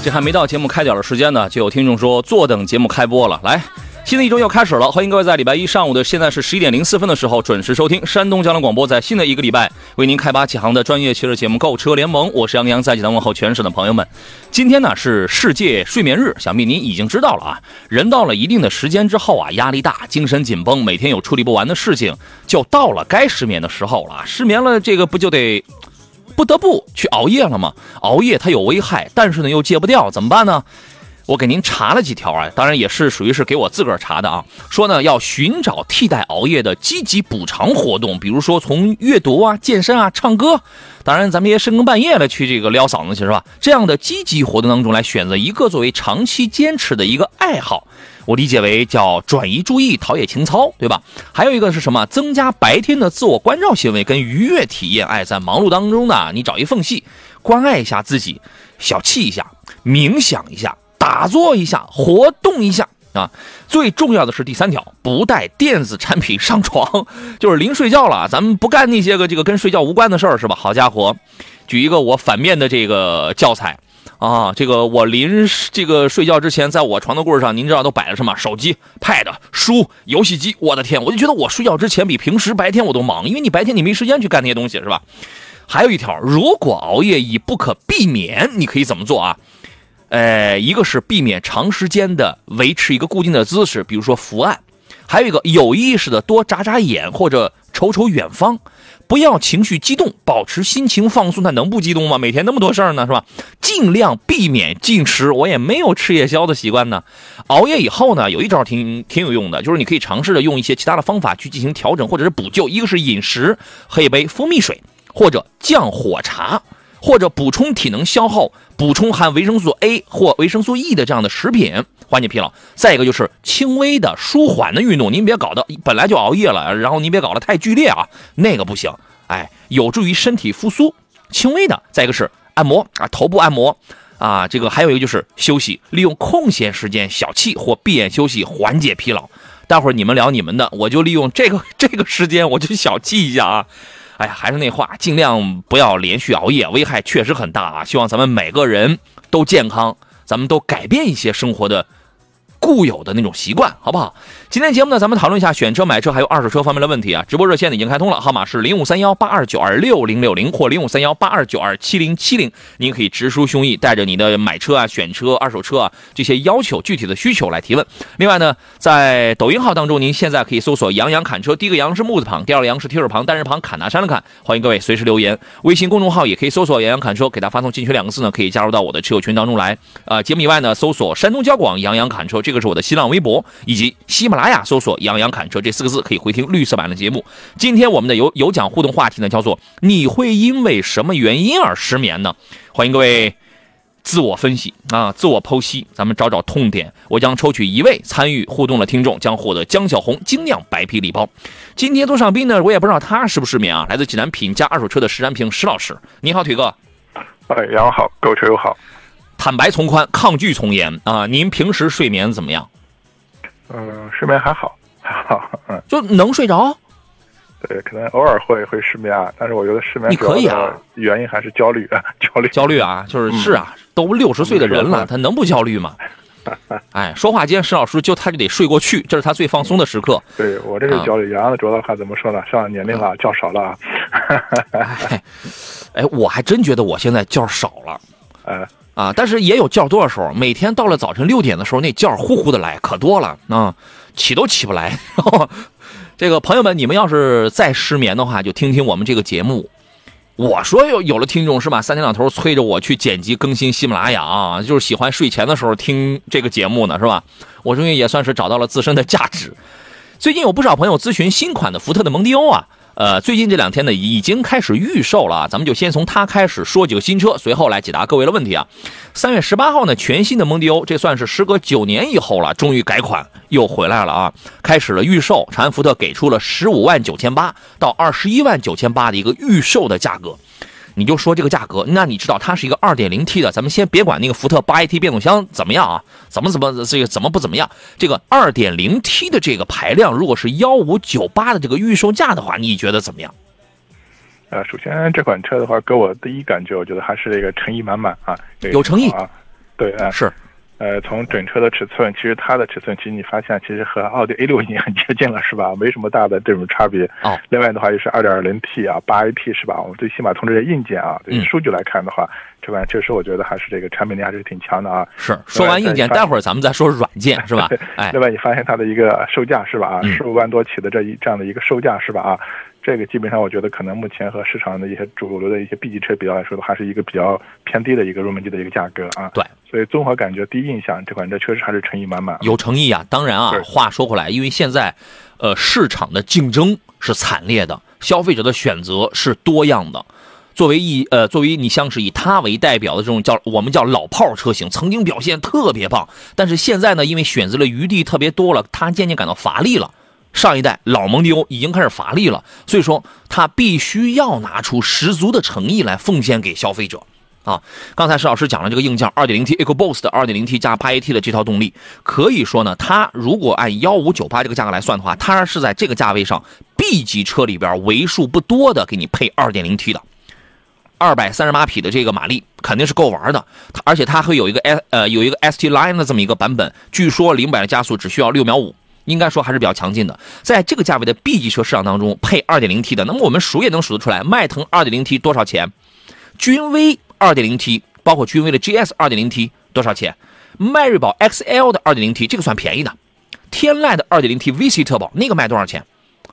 这还没到节目开讲的时间呢，就有听众说坐等节目开播了，来。新的一周又开始了，欢迎各位在礼拜一上午的现在是十一点零四分的时候准时收听山东交通广播，在新的一个礼拜为您开拔启航的专业汽车节目《购车联盟》，我是杨洋，在济南问候全省的朋友们。今天呢是世界睡眠日，想必您已经知道了啊。人到了一定的时间之后啊，压力大，精神紧绷，每天有处理不完的事情，就到了该失眠的时候了。失眠了，这个不就得不得不去熬夜了吗？熬夜它有危害，但是呢又戒不掉，怎么办呢？我给您查了几条啊，当然也是属于是给我自个儿查的啊。说呢，要寻找替代熬夜的积极补偿活动，比如说从阅读啊、健身啊、唱歌，当然咱们也深更半夜的去这个撩嗓子去是吧？这样的积极活动当中来选择一个作为长期坚持的一个爱好，我理解为叫转移注意、陶冶情操，对吧？还有一个是什么？增加白天的自我关照行为跟愉悦体验。哎，在忙碌当中呢，你找一缝隙，关爱一下自己，小憩一下，冥想一下。打坐一下，活动一下啊！最重要的是第三条，不带电子产品上床，就是临睡觉了，咱们不干那些个这个跟睡觉无关的事儿，是吧？好家伙，举一个我反面的这个教材啊！这个我临这个睡觉之前，在我床头柜上，您知道都摆了什么？手机、Pad、书、游戏机。我的天，我就觉得我睡觉之前比平时白天我都忙，因为你白天你没时间去干那些东西，是吧？还有一条，如果熬夜已不可避免，你可以怎么做啊？呃，一个是避免长时间的维持一个固定的姿势，比如说伏案；还有一个有意识的多眨眨眼或者瞅瞅远方，不要情绪激动，保持心情放松。那能不激动吗？每天那么多事儿呢，是吧？尽量避免进食，我也没有吃夜宵的习惯呢。熬夜以后呢，有一招挺挺有用的，就是你可以尝试着用一些其他的方法去进行调整或者是补救。一个是饮食，喝一杯蜂蜜水或者降火茶。或者补充体能消耗，补充含维生素 A 或维生素 E 的这样的食品，缓解疲劳。再一个就是轻微的舒缓的运动，您别搞得本来就熬夜了，然后您别搞得太剧烈啊，那个不行。哎，有助于身体复苏，轻微的。再一个是按摩啊，头部按摩啊，这个还有一个就是休息，利用空闲时间小憩或闭眼休息，缓解疲劳。待会儿你们聊你们的，我就利用这个 这个时间，我就小憩一下啊。哎呀，还是那话，尽量不要连续熬夜，危害确实很大啊！希望咱们每个人都健康，咱们都改变一些生活的。固有的那种习惯，好不好？今天节目呢，咱们讨论一下选车、买车还有二手车方面的问题啊。直播热线呢已经开通了，号码是零五三幺八二九二六零六零或零五三幺八二九二七零七零。您可以直抒胸臆，带着你的买车啊、选车、二手车啊这些要求、具体的需求来提问。另外呢，在抖音号当中，您现在可以搜索“杨洋砍车”，第一个“杨”是木字旁，第二个“杨”是提手旁，单人旁，砍大山的砍。欢迎各位随时留言。微信公众号也可以搜索“杨洋砍车”，给他发送进群两个字呢，可以加入到我的车友群当中来。啊，节目以外呢，搜索山东交广杨洋砍车，这个是我的新浪微博。以及喜马拉雅搜索“杨洋侃车”这四个字，可以回听绿色版的节目。今天我们的有有奖互动话题呢，叫做“你会因为什么原因而失眠呢？”欢迎各位自我分析啊，自我剖析，咱们找找痛点。我将抽取一位参与互动的听众，将获得江小红精酿白啤礼包。今天做上宾呢，我也不知道他是不是失眠啊。来自济南品家二手车的石占平石老师，你好，腿哥。哎，杨好，购车友好。坦白从宽，抗拒从严啊。您平时睡眠怎么样？嗯，睡眠还好，还好，嗯，就能睡着。对，可能偶尔会会失眠啊，但是我觉得失眠你可以啊，原因还是焦虑，焦虑，焦虑啊，就是是啊，都六十岁的人了，他能不焦虑吗？哎，说话间，石老师就他就得睡过去，这是他最放松的时刻。对我这是焦虑，杨洋的主要话怎么说呢？上了年龄了，觉少了。哎，我还真觉得我现在觉少了。哎。啊，但是也有觉多的时候，每天到了早晨六点的时候，那觉呼呼的来，可多了啊，起都起不来。这个朋友们，你们要是再失眠的话，就听听我们这个节目。我说有有了听众是吧？三天两头催着我去剪辑更新喜马拉雅，就是喜欢睡前的时候听这个节目呢，是吧？我终于也算是找到了自身的价值。最近有不少朋友咨询新款的福特的蒙迪欧啊。呃，最近这两天呢，已经开始预售了啊。咱们就先从它开始说几个新车，随后来解答各位的问题啊。三月十八号呢，全新的蒙迪欧，这算是时隔九年以后了，终于改款又回来了啊，开始了预售。长安福特给出了十五万九千八到二十一万九千八的一个预售的价格。你就说这个价格，那你知道它是一个 2.0T 的，咱们先别管那个福特 8AT 变速箱怎么样啊，怎么怎么这个怎么不怎么样，这个 2.0T 的这个排量，如果是幺五九八的这个预售价的话，你觉得怎么样？呃，首先这款车的话，给我第一感觉，我觉得还是这个诚意满满啊，有诚意啊，对啊，是。呃，从整车的尺寸，其实它的尺寸，其实你发现其实和奥迪 A 六已经很接近了，是吧？没什么大的这种差别。哦。另外的话，就是 2.0T 啊，8AT 是吧？我们最起码从这些硬件啊、这些数据来看的话，这款确实我觉得还是这个产品力还是挺强的啊。是。说完硬件，待会儿咱们再说软件，是吧？哎。另外，你发现它的一个售价是吧？啊，十五万多起的这一这样的一个售价是吧？啊。这个基本上，我觉得可能目前和市场的一些主流的一些 B 级车比较来说的，还是一个比较偏低的一个入门级的一个价格啊。对，所以综合感觉第一印象，这款车确实还是诚意满满。有诚意啊！当然啊，话说回来，因为现在，呃，市场的竞争是惨烈的，消费者的选择是多样的。作为一呃，作为你像是以它为代表的这种叫我们叫老炮车型，曾经表现特别棒，但是现在呢，因为选择的余地特别多了，它渐渐感到乏力了。上一代老蒙迪欧已经开始乏力了，所以说它必须要拿出十足的诚意来奉献给消费者啊！刚才石老师讲了这个硬件，2.0T EcoBoost 的 2.0T 加 8AT 的这套动力，可以说呢，它如果按幺五九八这个价格来算的话，它是在这个价位上 B 级车里边为数不多的给你配 2.0T 的，二百三十八匹的这个马力肯定是够玩的。而且它会有一个 S 呃有一个 ST Line 的这么一个版本，据说零百的加速只需要六秒五。应该说还是比较强劲的，在这个价位的 B 级车市场当中，配 2.0T 的，那么我们数也能数得出来，迈腾 2.0T 多少钱？君威 2.0T，包括君威的 GS 2.0T 多少钱？迈锐宝 XL 的 2.0T 这个算便宜的，天籁的 2.0T VC 特保那个卖多少钱？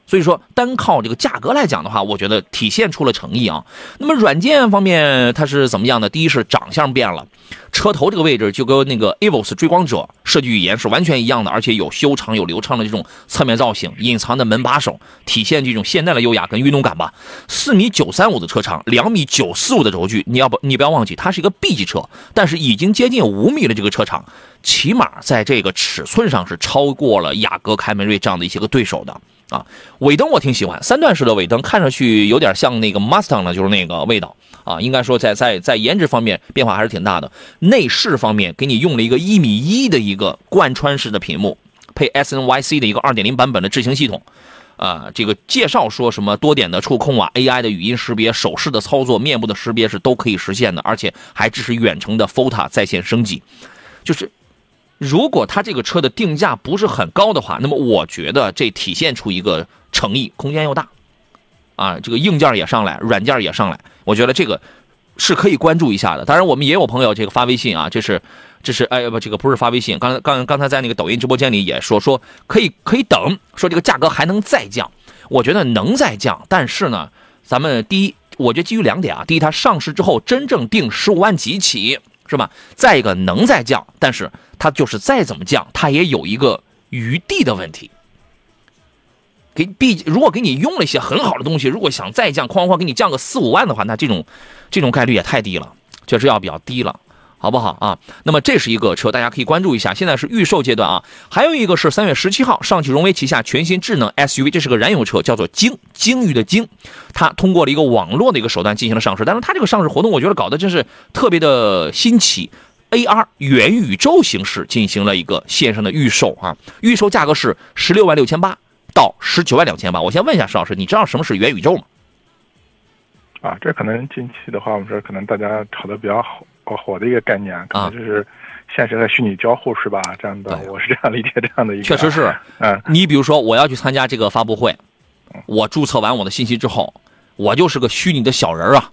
所以说，单靠这个价格来讲的话，我觉得体现出了诚意啊。那么软件方面它是怎么样的？第一是长相变了，车头这个位置就跟那个 EVOS 追光者设计语言是完全一样的，而且有修长有流畅的这种侧面造型，隐藏的门把手，体现这种现代的优雅跟运动感吧。四米九三五的车长，两米九四五的轴距，你要不你不要忘记，它是一个 B 级车，但是已经接近五米的这个车长，起码在这个尺寸上是超过了雅阁、凯美瑞这样的一些个对手的。啊，尾灯我挺喜欢，三段式的尾灯看上去有点像那个 Mustang 的，就是那个味道啊。应该说在在在颜值方面变化还是挺大的。内饰方面给你用了一个一米一的一个贯穿式的屏幕，配 SNYC 的一个二点零版本的智行系统。啊，这个介绍说什么多点的触控啊，AI 的语音识别、手势的操作、面部的识别是都可以实现的，而且还支持远程的 OTA 在线升级，就是。如果它这个车的定价不是很高的话，那么我觉得这体现出一个诚意，空间又大，啊，这个硬件也上来，软件也上来，我觉得这个是可以关注一下的。当然，我们也有朋友这个发微信啊，这是这是哎不，这个不是发微信，刚才刚刚才在那个抖音直播间里也说说可以可以等，说这个价格还能再降，我觉得能再降，但是呢，咱们第一，我觉得基于两点啊，第一，它上市之后真正定十五万几起。是吧？再一个能再降，但是它就是再怎么降，它也有一个余地的问题。给毕如果给你用了一些很好的东西，如果想再降，哐哐给你降个四五万的话，那这种这种概率也太低了，确实要比较低了。好不好啊？那么这是一个车，大家可以关注一下。现在是预售阶段啊。还有一个是三月十七号，上汽荣威旗下全新智能 SUV，这是个燃油车，叫做鲸鲸鱼的鲸。它通过了一个网络的一个手段进行了上市，但是它这个上市活动，我觉得搞得真是特别的新奇。AR 元宇宙形式进行了一个线上的预售啊，预售价格是十六万六千八到十九万两千八。我先问一下石老师，你知道什么是元宇宙吗？啊，这可能近期的话，我们说可能大家炒的比较好。哦，火的一个概念，可能就是现实和虚拟交互，是吧？这样的，我是这样理解这样的一个。确实是，嗯，你比如说，我要去参加这个发布会，我注册完我的信息之后，我就是个虚拟的小人啊，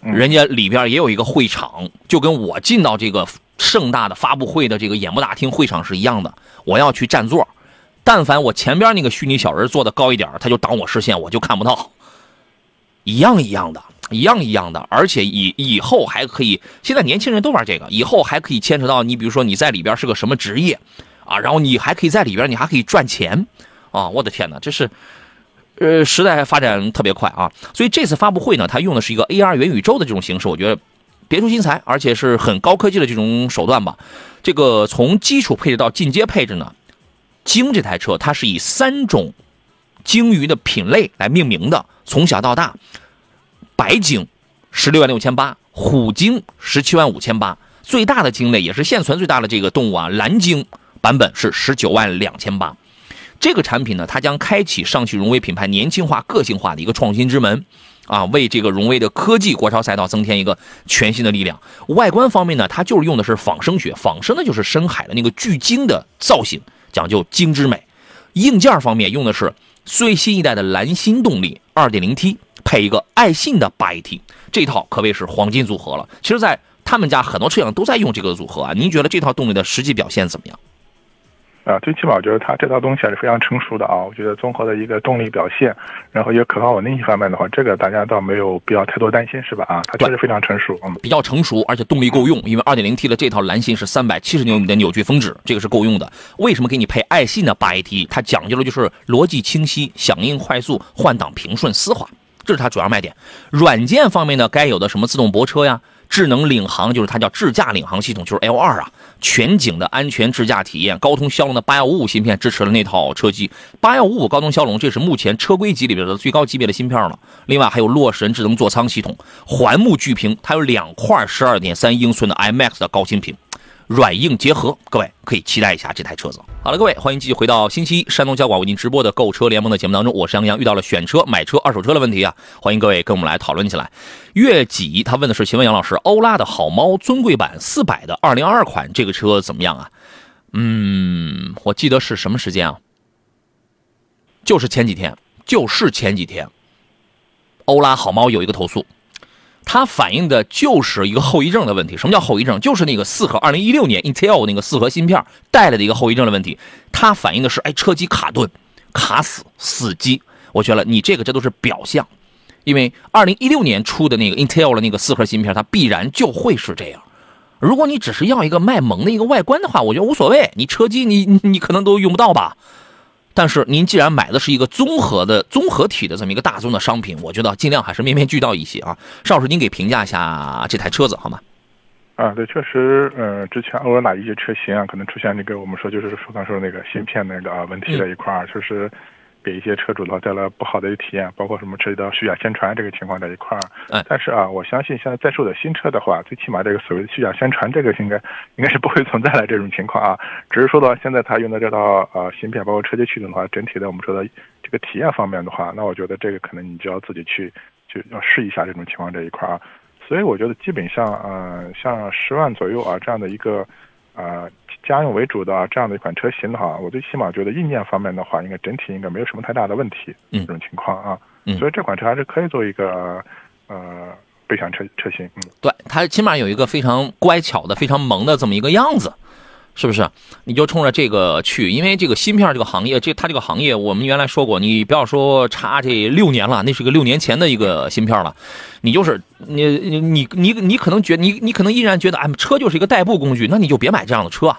人家里边也有一个会场，就跟我进到这个盛大的发布会的这个演播大厅会场是一样的。我要去占座，但凡我前边那个虚拟小人做的高一点，他就挡我视线，我就看不到，一样一样的。一样一样的，而且以以后还可以，现在年轻人都玩这个，以后还可以牵扯到你，比如说你在里边是个什么职业，啊，然后你还可以在里边，你还可以赚钱，啊，我的天哪，这是呃，时代发展特别快啊，所以这次发布会呢，它用的是一个 AR 元宇宙的这种形式，我觉得别出心裁，而且是很高科技的这种手段吧。这个从基础配置到进阶配置呢，鲸这台车它是以三种鲸鱼的品类来命名的，从小到大，白鲸十六万六千八，虎鲸十七万五千八，最大的鲸类也是现存最大的这个动物啊，蓝鲸版本是十九万两千八。这个产品呢，它将开启上汽荣威品牌年轻化、个性化的一个创新之门，啊，为这个荣威的科技国潮赛道增添一个全新的力量。外观方面呢，它就是用的是仿生学，仿生的就是深海的那个巨鲸的造型，讲究精致美。硬件方面用的是最新一代的蓝芯动力 2.0T，配一个爱信的 8AT，这套可谓是黄金组合了。其实，在他们家很多车型都在用这个组合啊。您觉得这套动力的实际表现怎么样？啊，最起码我觉得它这套东西还是非常成熟的啊。我觉得综合的一个动力表现，然后一个可靠稳定性方面的话，这个大家倒没有必要太多担心，是吧？啊，它确实非常成熟，嗯，比较成熟，而且动力够用。因为 2.0T 的这套蓝芯是370牛米的扭矩峰值，这个是够用的。为什么给你配爱信的 8AT？它讲究的就是逻辑清晰、响应快速、换挡平顺、丝滑，这是它主要卖点。软件方面呢，该有的什么自动泊车呀？智能领航就是它叫智驾领航系统，就是 L 二啊，全景的安全智驾体验，高通骁龙的八幺五五芯片支持了那套车机，八幺五五高通骁龙，这是目前车规级里边的最高级别的芯片了。另外还有洛神智能座舱系统，环幕巨屏，它有两块十二点三英寸的 IMAX 的高清屏。软硬结合，各位可以期待一下这台车子。好了，各位欢迎继续回到星期一山东交广为您直播的购车联盟的节目当中，我是杨洋。遇到了选车、买车、二手车的问题啊，欢迎各位跟我们来讨论起来。月几他问的是，请问杨老师，欧拉的好猫尊贵版四百的二零二二款这个车怎么样啊？嗯，我记得是什么时间啊？就是前几天，就是前几天，欧拉好猫有一个投诉。它反映的就是一个后遗症的问题。什么叫后遗症？就是那个四核，二零一六年 Intel 那个四核芯片带来的一个后遗症的问题。它反映的是，哎，车机卡顿、卡死、死机。我觉得你这个这都是表象，因为二零一六年出的那个 Intel 的那个四核芯片，它必然就会是这样。如果你只是要一个卖萌的一个外观的话，我觉得无所谓。你车机你你可能都用不到吧。但是您既然买的是一个综合的综合体的这么一个大宗的商品，我觉得尽量还是面面俱到一些啊。邵老师，您给评价一下这台车子好吗？啊，对，确实，嗯，之前偶尔哪一些车型啊，可能出现那个我们说就是说刚说那个芯片那个问题的一块儿，确实。给一些车主的话带来不好的一个体验，包括什么涉及到虚假宣传这个情况在一块儿。嗯，但是啊，我相信现在在售的新车的话，最起码这个所谓的虚假宣传这个应该应该是不会存在的这种情况啊。只是说的话，现在它用的这套呃芯片，包括车机驱动的话，整体的我们说的这个体验方面的话，那我觉得这个可能你就要自己去就要试一下这种情况这一块儿啊。所以我觉得基本上呃像十万左右啊这样的一个啊。家用为主的这样的一款车型的话，我最起码觉得硬件方面的话，应该整体应该没有什么太大的问题。嗯，这种情况啊，嗯，所以这款车还是可以做一个呃备选车车型。嗯，对，它起码有一个非常乖巧的、非常萌的这么一个样子。是不是？你就冲着这个去，因为这个芯片这个行业，这它这个行业，我们原来说过，你不要说差这六年了，那是个六年前的一个芯片了。你就是你你你你你可能觉你你可能依然觉得，哎，车就是一个代步工具，那你就别买这样的车。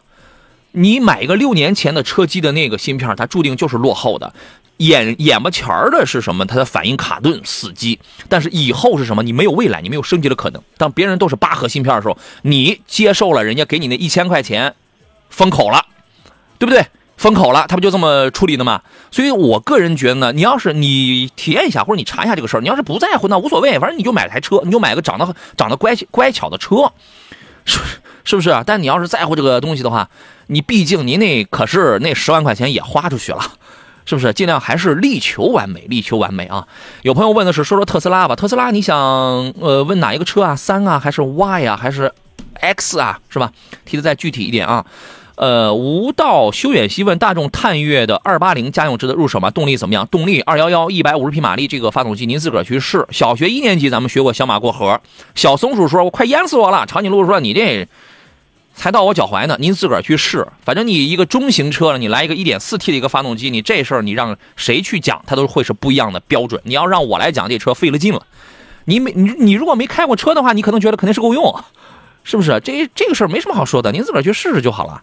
你买一个六年前的车机的那个芯片，它注定就是落后的。眼眼巴前儿的是什么？它的反应卡顿死机。但是以后是什么？你没有未来，你没有升级的可能。当别人都是八核芯片的时候，你接受了人家给你那一千块钱。封口了，对不对？封口了，他不就这么处理的吗？所以我个人觉得呢，你要是你体验一下，或者你查一下这个事儿，你要是不在乎，那无所谓，反正你就买台车，你就买个长得长得乖乖巧的车，是是不是？但你要是在乎这个东西的话，你毕竟您那可是那十万块钱也花出去了，是不是？尽量还是力求完美，力求完美啊！有朋友问的是，说说特斯拉吧，特斯拉你想呃问哪一个车啊？三啊，还是 Y 啊，还是 X 啊？是吧？提的再具体一点啊。呃，吴道修远西问大众探岳的二八零家用值得入手吗？动力怎么样？动力二幺幺一百五十匹马力，这个发动机您自个儿去试。小学一年级咱们学过小马过河，小松鼠说：“我快淹死我了。”长颈鹿说：“你这才到我脚踝呢。”您自个儿去试。反正你一个中型车了，你来一个一点四 T 的一个发动机，你这事儿你让谁去讲，它都会是不一样的标准。你要让我来讲，这车费了劲了。你没你你如果没开过车的话，你可能觉得肯定是够用，是不是？这这个事儿没什么好说的，您自个儿去试试就好了。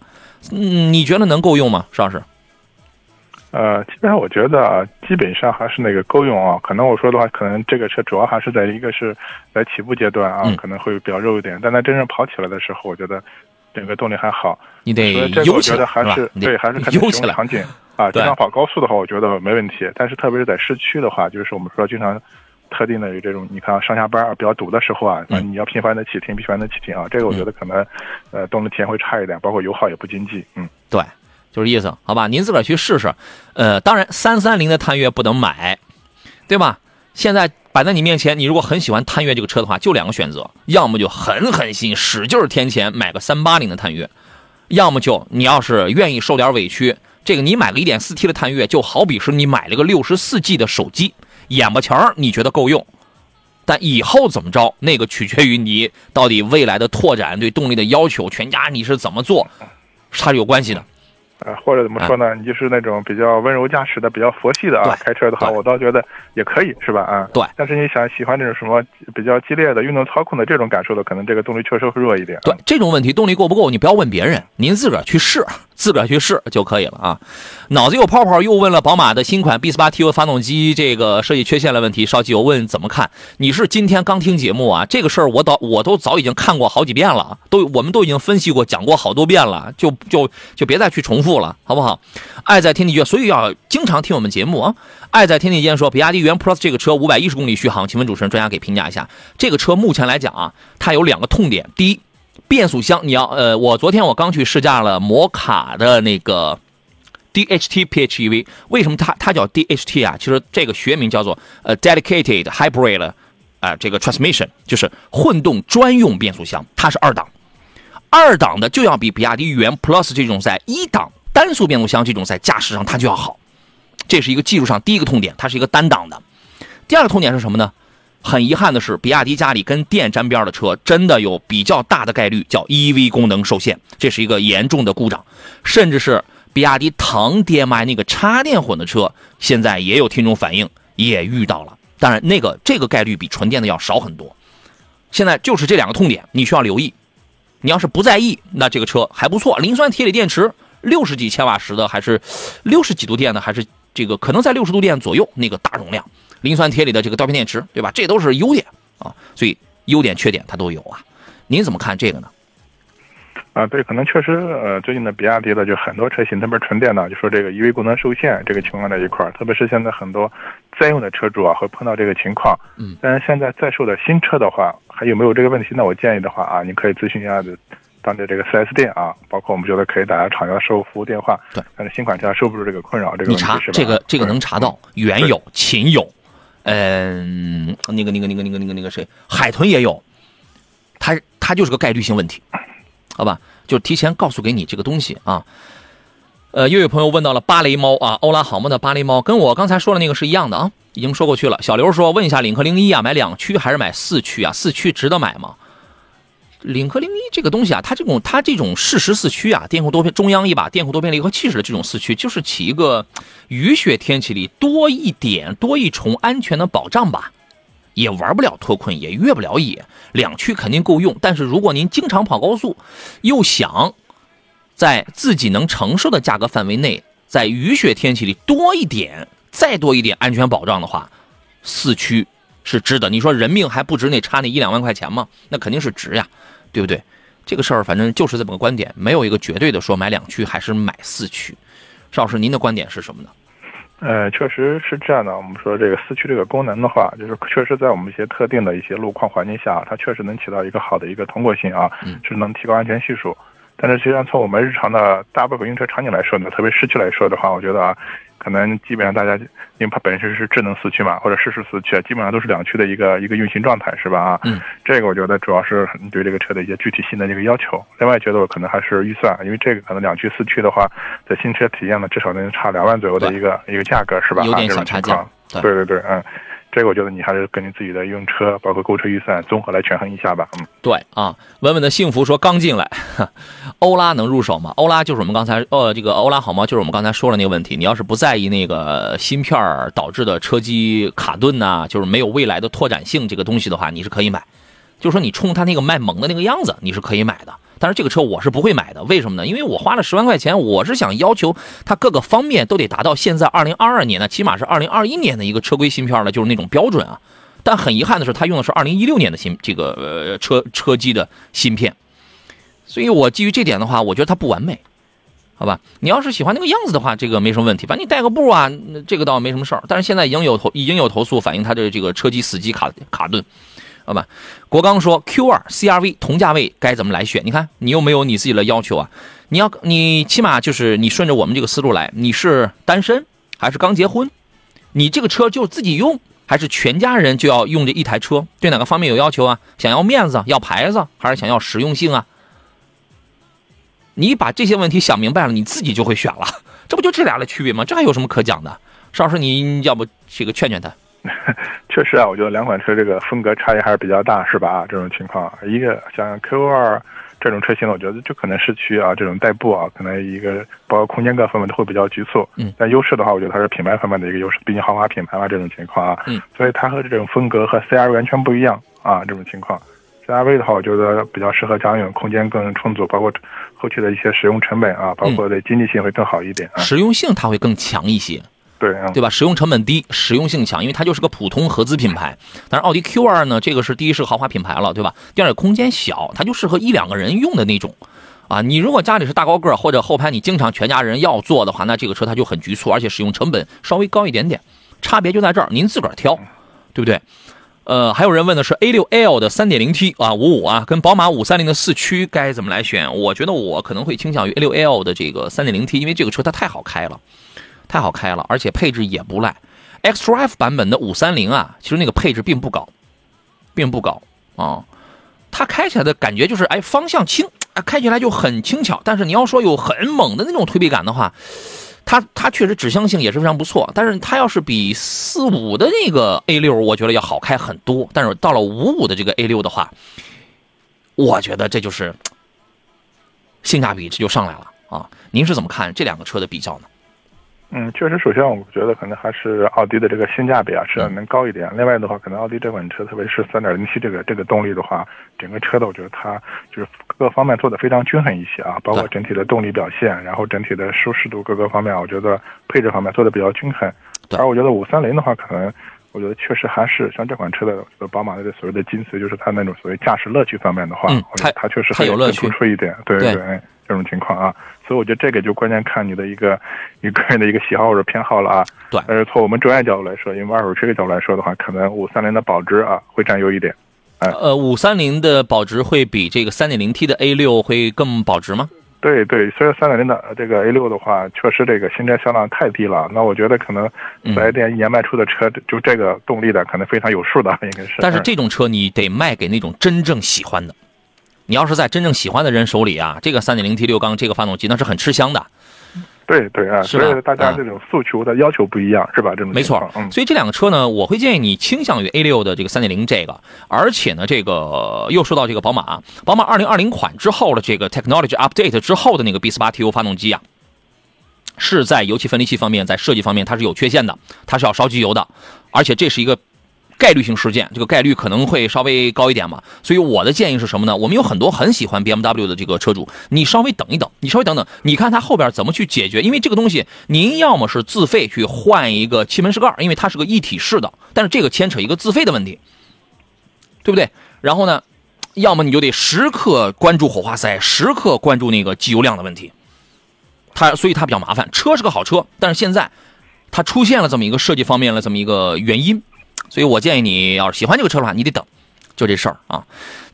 嗯，你觉得能够用吗，邵老师？呃，基本上我觉得啊，基本上还是那个够用啊。可能我说的话，可能这个车主要还是在一个是在起步阶段啊，嗯可能会比较肉一点。但它真正跑起来的时候，我觉得整个动力还好。你得悠起来我觉得还是吧对，还是看你悠起来。使用场景啊。经常跑高速的话，我觉得没问题。但是特别是在市区的话，就是我们说经常特定的有这种，你看啊上下班啊比较堵的时候啊，嗯你要频繁的启停，频繁的启停啊，这个我觉得可能呃动力体验会差一点，包括油耗也不经济。嗯，对，就是意思，好吧？您自个儿去试试。呃，当然，三三零的探岳不能买，对吧？现在摆在你面前，你如果很喜欢探岳这个车的话，就两个选择，要么就狠狠心，使劲添钱买个三八零的探岳，要么就你要是愿意受点委屈，这个你买个一点四 T 的探岳，就好比是你买了个六十四 G 的手机，眼巴前你觉得够用。但以后怎么着，那个取决于你到底未来的拓展对动力的要求，全家你是怎么做，它是有关系的。呃，或者怎么说呢？你就是那种比较温柔驾驶的、比较佛系的啊，开车的话，我倒觉得也可以，是吧？啊，对但是你想喜欢这种什么比较激烈的运动操控的这种感受的，可能这个动力确实会弱一点。对这种问题，动力够不够，你不要问别人，您自个儿去试，自个去试就可以了啊。脑子有泡泡又问了宝马的新款 B 四八 T U 发动机这个设计缺陷的问题，烧机油问怎么看？你是今天刚听节目啊？这个事儿我早我都早已经看过好几遍了，都我们都已经分析过讲过好多遍了，就就就别再去重复了，好不好？爱在天地间，所以要经常听我们节目啊。爱在天地间说，比亚迪元 Plus 这个车五百一十公里续航，请问主持人专家给评价一下，这个车目前来讲啊，它有两个痛点，第一。变速箱，你要呃，我昨天我刚去试驾了摩卡的那个 DHT PHEV，为什么它它叫 DHT 啊？其实这个学名叫做呃 Dedicated Hybrid 啊、呃，这个 Transmission 就是混动专用变速箱，它是二档，二档的就要比比亚迪元 Plus 这种在一档单速变速箱这种在驾驶上它就要好，这是一个技术上第一个痛点，它是一个单档的。第二个痛点是什么呢？很遗憾的是，比亚迪家里跟电沾边的车，真的有比较大的概率叫 EV 功能受限，这是一个严重的故障。甚至是比亚迪唐 DMI 那个插电混的车，现在也有听众反映也遇到了。当然，那个这个概率比纯电的要少很多。现在就是这两个痛点，你需要留意。你要是不在意，那这个车还不错，磷酸铁锂电池六十几千瓦时的，还是六十几度电的，还是这个可能在六十度电左右那个大容量。磷酸铁锂的这个刀片电池，对吧？这都是优点啊，所以优点缺点它都有啊。您怎么看这个呢？啊，对，可能确实，呃，最近的比亚迪的就很多车型，特别是纯电的，就说这个 EV 功能受限这个情况在一块儿，特别是现在很多在用的车主啊，会碰到这个情况。嗯，但是现在在售的新车的话，还有没有这个问题？那我建议的话啊，你可以咨询一下的当地这个 4S 店啊，包括我们觉得可以打下厂家售后服务电话。对，但是新款车受不住这个困扰，这个你查？这个这个能查到，原有、秦有，嗯，那个那个那个那个那个那个谁，海豚也有，它它就是个概率性问题，好吧？就提前告诉给你这个东西啊。呃，又有朋友问到了芭蕾猫啊，欧拉好梦的芭蕾猫，跟我刚才说的那个是一样的啊，已经说过去了。小刘说，问一下领克零一啊，买两驱还是买四驱啊？四驱值得买吗？领克零一这个东西啊，它这种它这种适时四驱啊，电控多片中央一把电控多片离合器式的这种四驱，就是起一个雨雪天气里多一点多一重安全的保障吧。也玩不了脱困，也越不了野，两驱肯定够用。但是如果您经常跑高速，又想在自己能承受的价格范围内，在雨雪天气里多一点、再多一点安全保障的话，四驱是值得。你说人命还不值那差那一两万块钱吗？那肯定是值呀，对不对？这个事儿反正就是这么个观点，没有一个绝对的说买两驱还是买四驱。邵老师，您的观点是什么呢？呃，确实是这样的。我们说这个四驱这个功能的话，就是确实在我们一些特定的一些路况环境下，它确实能起到一个好的一个通过性啊，嗯是能提高安全系数。但是实际上从我们日常的大部分用车场景来说呢，特别市区来说的话，我觉得啊，可能基本上大家因为它本身是智能四驱嘛，或者适时四驱，基本上都是两驱的一个一个运行状态，是吧？啊，嗯，这个我觉得主要是你对这个车的一些具体性的一个要求。另外，觉得我可能还是预算，因为这个可能两驱四驱的话，在新车体验呢，至少能差两万左右的一个一个价格，是吧？有点小差价对对对，嗯，这个我觉得你还是根据自己的用车，包括购车预算综合来权衡一下吧。嗯，对啊，稳稳的幸福说刚进来，欧拉能入手吗？欧拉就是我们刚才呃，这个欧拉好吗？就是我们刚才说的那个问题。你要是不在意那个芯片导致的车机卡顿呐、就是没有未来的拓展性这个东西的话，你是可以买。就说你冲他那个卖萌的那个样子，你是可以买的。但是这个车我是不会买的，为什么呢？因为我花了十万块钱，我是想要求它各个方面都得达到现在二零二二年的，起码是二零二一年的一个车规芯片的，就是那种标准啊。但很遗憾的是，它用的是二零一六年的芯这个呃车车机的芯片，所以我基于这点的话，我觉得它不完美，好吧？你要是喜欢那个样子的话，这个没什么问题，反正你带个步啊，这个倒没什么事儿。但是现在已经有投已经有投诉反映它的这个车机死机卡卡顿。好吧，国刚说 Q 二 CRV 同价位该怎么来选？你看你又没有你自己的要求啊？你要你起码就是你顺着我们这个思路来，你是单身还是刚结婚？你这个车就自己用还是全家人就要用这一台车？对哪个方面有要求啊？想要面子要牌子还是想要实用性啊？你把这些问题想明白了，你自己就会选了。这不就这俩的区别吗？这还有什么可讲的？邵老师，你要不这个劝劝他？确实啊，我觉得两款车这个风格差异还是比较大，是吧？这种情况，一个像 Q 二这种车型，我觉得就可能市区啊这种代步啊，可能一个包括空间各方面都会比较局促。嗯。但优势的话，我觉得它是品牌方面的一个优势，毕竟豪华品牌嘛，这种情况啊。嗯。所以它和这种风格和 CRV 完全不一样啊，这种情况。CRV 的话，我觉得比较适合家用，空间更充足，包括后期的一些使用成本啊，包括的经济性会更好一点啊。实用性它会更强一些。对对吧？使用成本低，实用性强，因为它就是个普通合资品牌。但是奥迪 Q2 呢，这个是第一是豪华品牌了，对吧？第二空间小，它就适合一两个人用的那种。啊，你如果家里是大高个儿或者后排你经常全家人要坐的话，那这个车它就很局促，而且使用成本稍微高一点点。差别就在这儿，您自个儿挑，对不对？呃，还有人问的是 A6L 的 3.0T 啊，五五啊，跟宝马530的四驱该怎么来选？我觉得我可能会倾向于 A6L 的这个 3.0T，因为这个车它太好开了。太好开了，而且配置也不赖。xDrive 版本的五三零啊，其实那个配置并不高，并不高啊。它开起来的感觉就是，哎，方向轻，开起来就很轻巧。但是你要说有很猛的那种推背感的话，它它确实指向性也是非常不错。但是它要是比四五的那个 A 六，我觉得要好开很多。但是到了五五的这个 A 六的话，我觉得这就是性价比这就上来了啊。您是怎么看这两个车的比较呢？嗯，确实，首先我觉得可能还是奥迪的这个性价比啊是要能高一点。另外的话，可能奥迪这款车，特别是三点零 T 这个这个动力的话，整个车的我觉得它就是各方面做的非常均衡一些啊，包括整体的动力表现，然后整体的舒适度各个方面，我觉得配置方面做的比较均衡。而我觉得五三零的话，可能我觉得确实还是像这款车的宝马的这所谓的精髓，就是它那种所谓驾驶乐趣方面的话，它确实很有乐趣突出一点。对对对。这种情况啊，所以我觉得这个就关键看你的一个 你个人的一个喜好或者偏好了啊。对。但是从我们专业角度来说，因为二手车的角度来说的话，可能五三零的保值啊会占优一点。哎。呃，五三零的保值会比这个三点零 T 的 A 六会更保值吗？对对，所以三点零的这个 A 六的话，确实这个新车销量太低了。那我觉得可能四 S 店一年卖出的车，就这个动力的可能非常有数的，应该是。但是这种车你得卖给那种真正喜欢的。你要是在真正喜欢的人手里啊，这个 3.0T 六缸这个发动机那是很吃香的。对对啊，所以大家这种诉求的要求不一样，是吧？这种没错。所以这两个车呢，我会建议你倾向于 A 六的这个三点零这个，而且呢，这个又说到这个宝马，宝马二零二零款之后的这个 Technology Update 之后的那个 B 四八 TU 发动机啊，是在油气分离器方面，在设计方面它是有缺陷的，它是要烧机油的，而且这是一个。概率性事件，这个概率可能会稍微高一点嘛，所以我的建议是什么呢？我们有很多很喜欢 BMW 的这个车主，你稍微等一等，你稍微等等，你看它后边怎么去解决？因为这个东西，您要么是自费去换一个气门室盖，因为它是个一体式的，但是这个牵扯一个自费的问题，对不对？然后呢，要么你就得时刻关注火花塞，时刻关注那个机油量的问题，它所以它比较麻烦。车是个好车，但是现在它出现了这么一个设计方面的这么一个原因。所以我建议你要是喜欢这个车的话，你得等，就这事儿啊。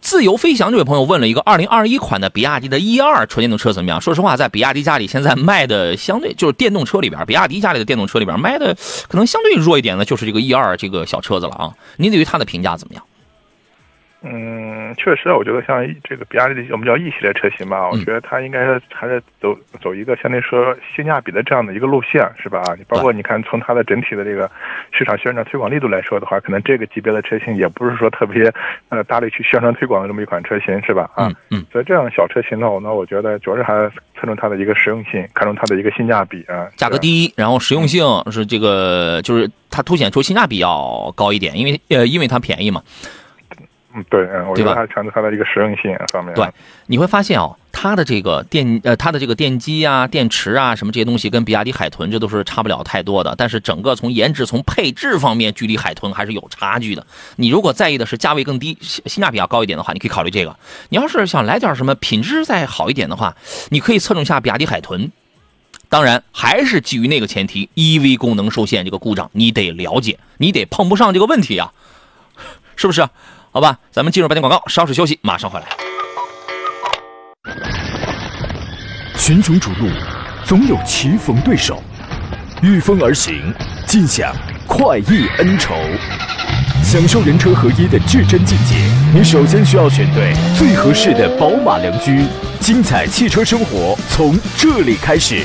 自由飞翔这位朋友问了一个二零二一款的比亚迪的 E 二纯电动车怎么样？说实话，在比亚迪家里现在卖的相对就是电动车里边，比亚迪家里的电动车里边卖的可能相对弱一点的，就是这个 E 二这个小车子了啊。您对于它的评价怎么样？嗯，确实，我觉得像这个比亚迪的我们叫 E 系列车型吧，我觉得它应该还是走走一个相对说性价比的这样的一个路线，是吧？你包括你看从它的整体的这个市场宣传推广力度来说的话，可能这个级别的车型也不是说特别呃大力去宣传推广的这么一款车型，是吧？啊，嗯，所以这样小车型呢，我呢我觉得主要是还侧重它的一个实用性，看重它的一个性价比啊，价格低，然后实用性是这个就是它凸显出性价比要高一点，因为呃因为它便宜嘛。嗯，对，嗯，我觉得它强调它的一个实用性方面。对，你会发现哦，它的这个电呃，它的这个电机啊、电池啊什么这些东西，跟比亚迪海豚这都是差不了太多的。但是整个从颜值、从配置方面，距离海豚还是有差距的。你如果在意的是价位更低、性性价比要高一点的话，你可以考虑这个。你要是想来点什么品质再好一点的话，你可以侧重下比亚迪海豚。当然，还是基于那个前提，EV 功能受限这个故障你得了解，你得碰不上这个问题啊，是不是？好吧，咱们进入半天广告，稍事休息，马上回来。群雄逐鹿，总有棋逢对手，御风而行，尽享快意恩仇。享受人车合一的至臻境界，你首先需要选对最合适的宝马良驹。精彩汽车生活从这里开始。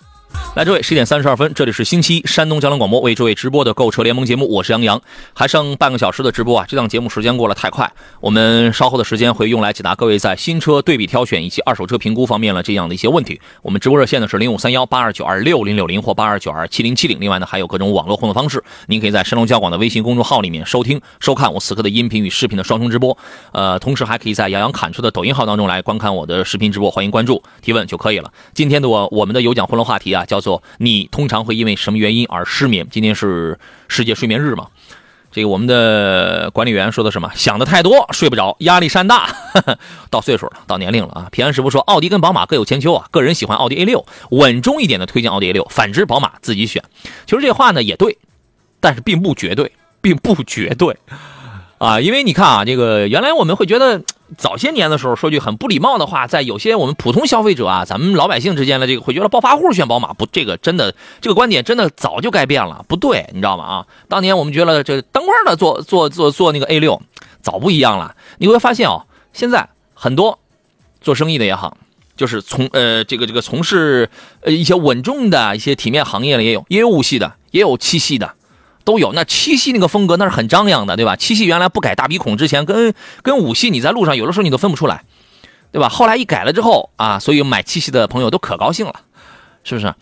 来，诸位，十点三十二分，这里是星期一山东交通广播为诸位直播的购车联盟节目，我是杨洋，还剩半个小时的直播啊！这档节目时间过得太快，我们稍后的时间会用来解答各位在新车对比挑选以及二手车评估方面了这样的一些问题。我们直播热线呢是零五三幺八二九二六零六零或八二九二七零七零，另外呢还有各种网络互动方式，您可以在山东交广的微信公众号里面收听收看我此刻的音频与视频的双重直播，呃，同时还可以在杨洋侃车的抖音号当中来观看我的视频直播，欢迎关注提问就可以了。今天的我我们的有奖互动话题啊，叫做你通常会因为什么原因而失眠？今天是世界睡眠日嘛？这个我们的管理员说的什么？想的太多，睡不着，压力山大。到岁数了，到年龄了啊！平安师傅说，奥迪跟宝马各有千秋啊。个人喜欢奥迪 A 六，稳重一点的推荐奥迪 A 六，反之宝马自己选。其实这话呢也对，但是并不绝对，并不绝对啊。因为你看啊，这个原来我们会觉得。早些年的时候，说句很不礼貌的话，在有些我们普通消费者啊，咱们老百姓之间的这个会觉得暴发户选宝马不，这个真的这个观点真的早就该变了，不对，你知道吗？啊，当年我们觉得这当官的做做做做那个 A 六，早不一样了。你会发现哦，现在很多做生意的也好，就是从呃这个这个从事呃一些稳重的一些体面行业的也有，也有五系的，也有七系的。都有，那七系那个风格那是很张扬的，对吧？七系原来不改大鼻孔之前，跟跟五系你在路上有的时候你都分不出来，对吧？后来一改了之后啊，所以买七系的朋友都可高兴了，是不是？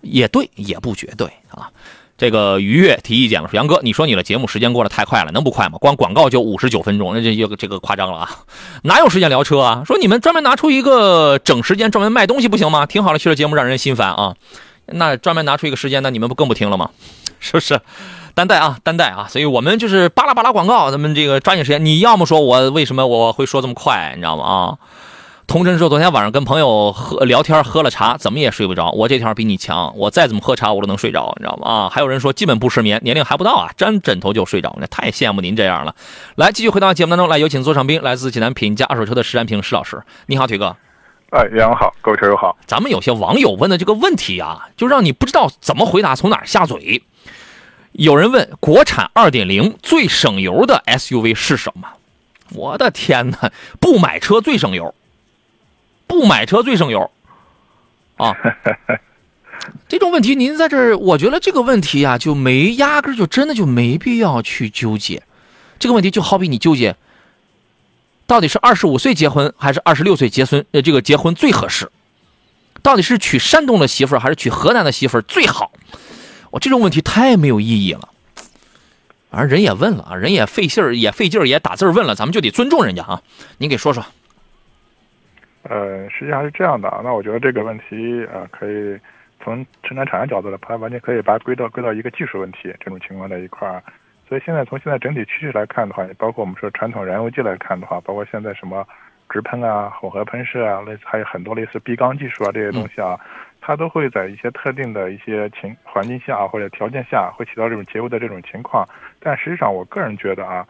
也对，也不绝对啊。这个愉悦提意见了，说杨哥，你说你的节目时间过得太快了，能不快吗？光广告就五十九分钟，那这这个这个夸张了啊！哪有时间聊车啊？说你们专门拿出一个整时间专门卖东西不行吗？挺好的汽车节目让人心烦啊。那专门拿出一个时间，那你们不更不听了吗？是不是？担待啊，担待啊！所以我们就是巴拉巴拉广告，咱们这个抓紧时间。你要么说我为什么我会说这么快，你知道吗？啊，童真说昨天晚上跟朋友喝聊天，喝了茶，怎么也睡不着。我这条比你强，我再怎么喝茶我都能睡着，你知道吗？啊，还有人说基本不失眠，年龄还不到啊，沾枕头就睡着，那太羡慕您这样了。来，继续回到节目当中来，有请座上宾，来自济南品家二手车的石占平石老师，你好，腿哥。哎，杨洋好，各位车友好。咱们有些网友问的这个问题啊，就让你不知道怎么回答，从哪儿下嘴。有人问国产2.0最省油的 SUV 是什么？我的天哪！不买车最省油，不买车最省油啊！这种问题您在这儿，我觉得这个问题啊、就没压根儿就真的就没必要去纠结。这个问题就好比你纠结，到底是二十五岁结婚还是二十六岁结婚？呃，这个结婚最合适？到底是娶山东的媳妇儿还是娶河南的媳妇儿最好？我这种问题太没有意义了。反正人也问了啊，人也费劲儿，也费劲儿，也打字儿问了，咱们就得尊重人家啊。您给说说。呃，实际上是这样的啊，那我觉得这个问题呃，可以从生产厂商角度来看，完全可以把它归到归到一个技术问题这种情况在一块儿。所以现在从现在整体趋势来看的话，包括我们说传统燃油机来看的话，包括现在什么直喷啊、混合喷射啊，类似还有很多类似闭缸技术啊这些东西啊，它都会在一些特定的一些情环境下或者条件下会起到这种节油的这种情况。但实际上，我个人觉得啊，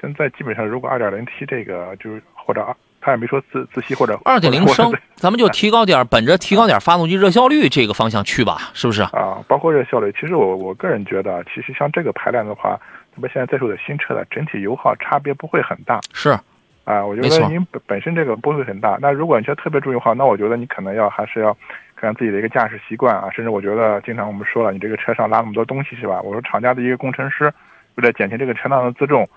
现在基本上如果 2.0T 这个就是或者他也没说自自吸或者二点零升，咱们就提高点儿，本着提高点儿发动机热效率这个方向去吧，是不是？啊，包括热效率，其实我我个人觉得，其实像这个排量的话，特别现在在售的新车的整体油耗差别不会很大是，啊。我觉得您本本身这个不会很大。那如果你觉得特别注意的话，那我觉得你可能要还是要看看自己的一个驾驶习惯啊。甚至我觉得，经常我们说了，你这个车上拉那么多东西是吧？我说厂家的一个工程师为了减轻这个车辆的自重。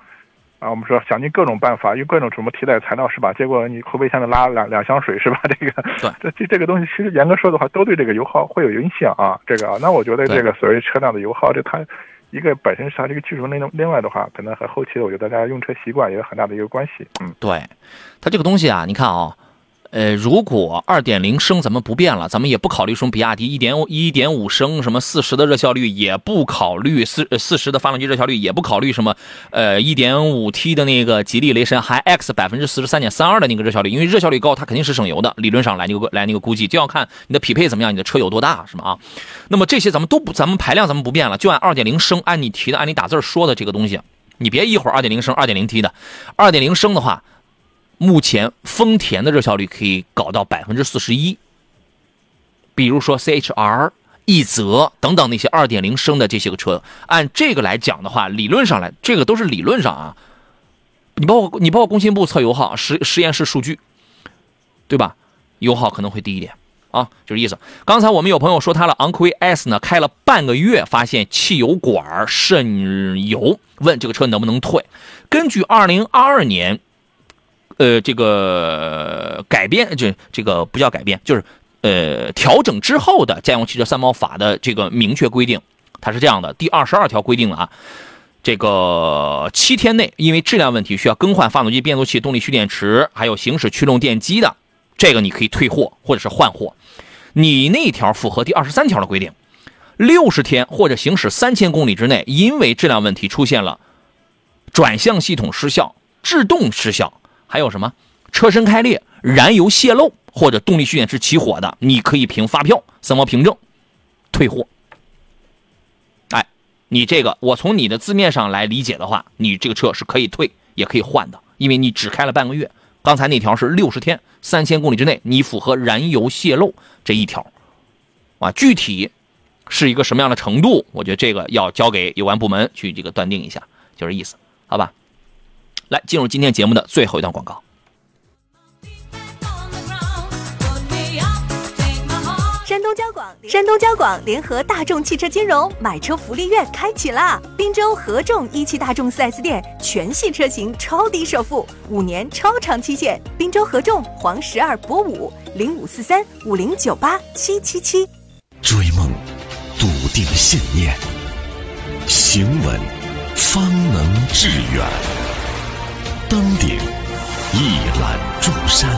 啊，我们说想尽各种办法，用各种什么替代材料是吧？结果你后备箱里拉两两箱水是吧？这个对，这这这个东西其实严格说的话，都对这个油耗会有影响啊。这个啊，那我觉得这个所谓车辆的油耗，这它一个本身是它这个技术，另另外的话，可能和后期的我觉得大家用车习惯也有很大的一个关系。嗯，对，它这个东西啊，你看啊。呃，如果二点零升咱们不变了，咱们也不考虑什么比亚迪一点一点五升什么四十的热效率，也不考虑四四十的发动机热效率，也不考虑什么呃一点五 T 的那个吉利雷神 Hi X 百分之四十三点三二的那个热效率，因为热效率高，它肯定是省油的。理论上来那个来那个估计就要看你的匹配怎么样，你的车有多大，是吗？啊，那么这些咱们都不，咱们排量咱们不变了，就按二点零升，按你提的，按你打字说的这个东西，你别一会儿二点零升、二点零 T 的，二点零升的话。目前丰田的热效率可以搞到百分之四十一，比如说 C H R、奕泽等等那些二点零升的这些个车，按这个来讲的话，理论上来，这个都是理论上啊。你包括你包括工信部测油耗实实验室数据，对吧？油耗可能会低一点啊，就是意思。刚才我们有朋友说他的昂科威 S 呢，开了半个月发现汽油管渗油，问这个车能不能退？根据二零二二年。呃，这个改变，这这个不叫改变，就是呃调整之后的家用汽车三包法的这个明确规定，它是这样的，第二十二条规定了啊，这个七天内因为质量问题需要更换发动机、变速器、动力蓄电池，还有行驶驱动电机的，这个你可以退货或者是换货。你那条符合第二十三条的规定，六十天或者行驶三千公里之内，因为质量问题出现了转向系统失效、制动失效。还有什么车身开裂、燃油泄漏或者动力蓄电池起火的，你可以凭发票、三包凭证退货。哎，你这个我从你的字面上来理解的话，你这个车是可以退也可以换的，因为你只开了半个月。刚才那条是六十天、三千公里之内，你符合燃油泄漏这一条啊，具体是一个什么样的程度，我觉得这个要交给有关部门去这个断定一下，就是意思，好吧？来，进入今天节目的最后一段广告。山东交广，山东交广联合大众汽车金融买车福利月开启啦！滨州合众一汽大众 4S 店全系车型超低首付，五年超长期限。滨州合众黄十二博五零五四三五零九八七七七。追梦，笃定信念，行稳，方能致远。登顶，一览众山，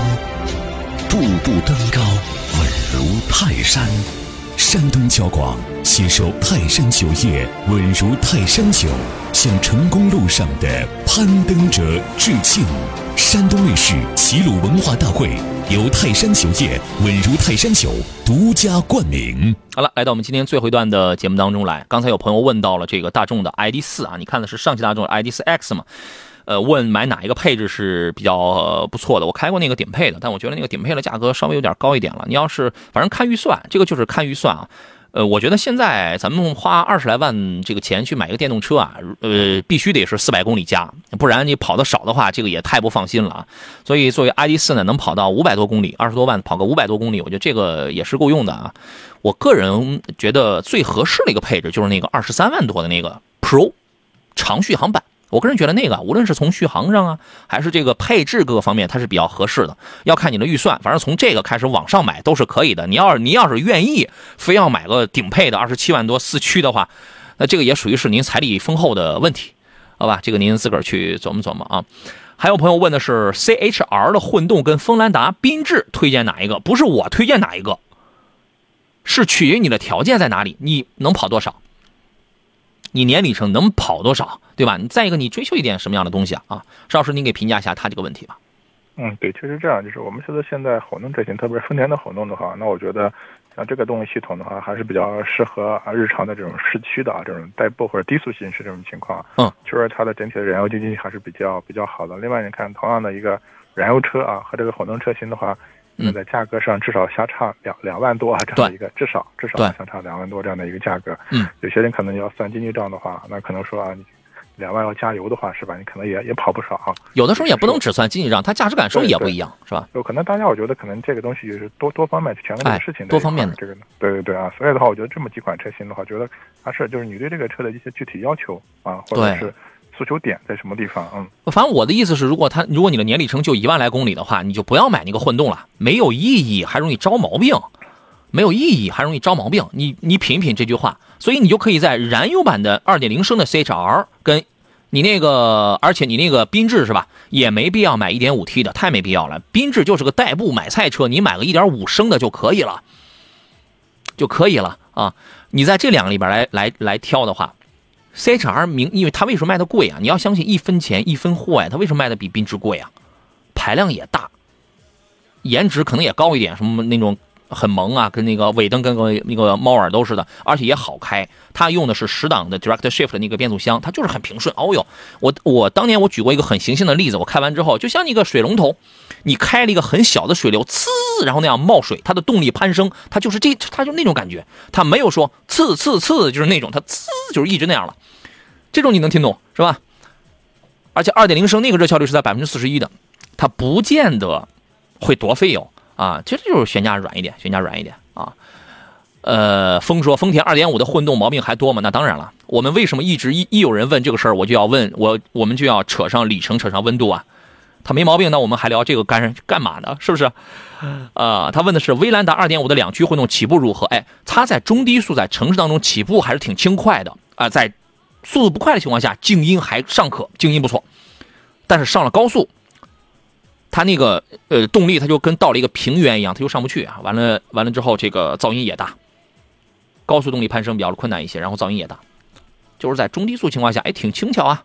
步步登高，稳如泰山。山东交广携手泰山酒业，稳如泰山酒，向成功路上的攀登者致敬。山东卫视齐鲁文化大会由泰山酒业稳如泰山酒独家冠名。好了，来到我们今天最后一段的节目当中来。刚才有朋友问到了这个大众的 ID 四啊，你看的是上汽大众 ID 四 X 嘛？呃，问买哪一个配置是比较不错的？我开过那个顶配的，但我觉得那个顶配的价格稍微有点高一点了。你要是反正看预算，这个就是看预算啊。呃，我觉得现在咱们花二十来万这个钱去买一个电动车啊，呃，必须得是四百公里加，不然你跑的少的话，这个也太不放心了啊。所以作为 ID.4 呢，能跑到五百多公里，二十多万跑个五百多公里，我觉得这个也是够用的啊。我个人觉得最合适的一个配置就是那个二十三万多的那个 Pro 长续航版。我个人觉得那个，无论是从续航上啊，还是这个配置各个方面，它是比较合适的。要看你的预算，反正从这个开始往上买都是可以的。你要是你要是愿意，非要买个顶配的二十七万多四驱的话，那这个也属于是您财力丰厚的问题，好吧？这个您自个儿去琢磨琢磨啊。还有朋友问的是 C H R 的混动跟锋兰达、缤智推荐哪一个？不是我推荐哪一个，是取决于你的条件在哪里，你能跑多少。你年里程能跑多少，对吧？你再一个，你追求一点什么样的东西啊？啊，邵老师，您给评价一下他这个问题吧。嗯，对，确实这样，就是我们觉得现在混动车型，特别是丰田的混动的话，那我觉得像这个动力系统的话，还是比较适合啊日常的这种市区的啊这种代步或者低速行驶这种情况。嗯，就是它的整体的燃油经济还是比较比较好的。另外，你看同样的一个燃油车啊和这个混动车型的话。那在价格上至少相差两两万多啊，这样的一个至少至少相差两万多这样的一个价格。嗯，有些人可能要算经济账的话，那可能说啊，你两万要加油的话是吧？你可能也也跑不少啊。有的时候也不能只算经济账，它驾驶感受也不一样，是吧？有可能大家我觉得可能这个东西就是多多方面去权衡这个事情，多方面的这个。对对对啊，所以的话，我觉得这么几款车型的话，觉得还是就是你对这个车的一些具体要求啊，或者是诉求点在什么地方？嗯，反正我的意思是，如果它如果你的年里程就一万来公里的话，你就不要买那个混动了，没有意义，还容易招毛病，没有意义，还容易招毛病。你你品品这句话，所以你就可以在燃油版的2.0升的 CHR 跟你那个，而且你那个缤智是吧，也没必要买 1.5T 的，太没必要了。缤智就是个代步买菜车，你买个1.5升的就可以了，就可以了啊。你在这两个里边来来来挑的话。CHR 明，因为它为什么卖的贵啊？你要相信一分钱一分货呀，它为什么卖的比缤智贵啊？排量也大，颜值可能也高一点，什么那种很萌啊，跟那个尾灯跟个那个猫耳朵似的，而且也好开。它用的是十档的 Direct Shift 的那个变速箱，它就是很平顺。哦哟，我我当年我举过一个很形象的例子，我开完之后就像那个水龙头，你开了一个很小的水流，呲，然后那样冒水，它的动力攀升，它就是这，它就那种感觉，它没有说呲呲呲，就是那种它呲就是一直那样了。这种你能听懂是吧？而且二点零升那个热效率是在百分之四十一的，它不见得会多费油啊。其实就是悬架软一点，悬架软一点啊。呃，风说丰田二点五的混动毛病还多吗？那当然了。我们为什么一直一一有人问这个事儿，我就要问我，我们就要扯上里程，扯上温度啊？它没毛病，那我们还聊这个干干嘛呢？是不是？啊，他问的是威兰达二点五的两驱混动起步如何？哎，它在中低速在城市当中起步还是挺轻快的啊，在。速度不快的情况下，静音还尚可，静音不错。但是上了高速，它那个呃动力，它就跟到了一个平原一样，它就上不去啊。完了完了之后，这个噪音也大，高速动力攀升比较困难一些，然后噪音也大。就是在中低速情况下，哎，挺轻巧啊，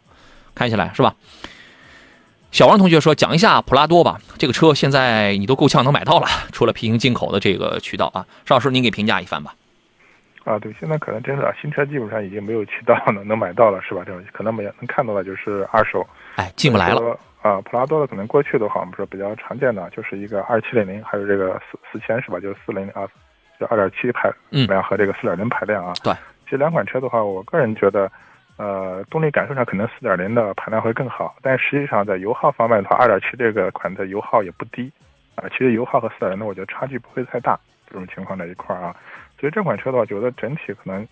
开起来是吧？小王同学说，讲一下普拉多吧，这个车现在你都够呛能买到了，除了平行进口的这个渠道啊。邵老师，您给评价一番吧。啊，对，现在可能真的新车基本上已经没有渠道能能买到了，是吧？这种可能没能看到的就是二手，哎，进不来了。啊，普拉多的可能过去的话，我们说比较常见的就是一个二七零零，还有这个四四千，是吧？就是四零零啊，就二点七排量和这个四点零排量啊。对，其实两款车的话，我个人觉得，呃，动力感受上可能四点零的排量会更好，但实际上在油耗方面的话，二点七这个款的油耗也不低啊。其实油耗和四点零的，我觉得差距不会太大。这种情况在一块儿啊。所以这款车的话，觉得整体可能，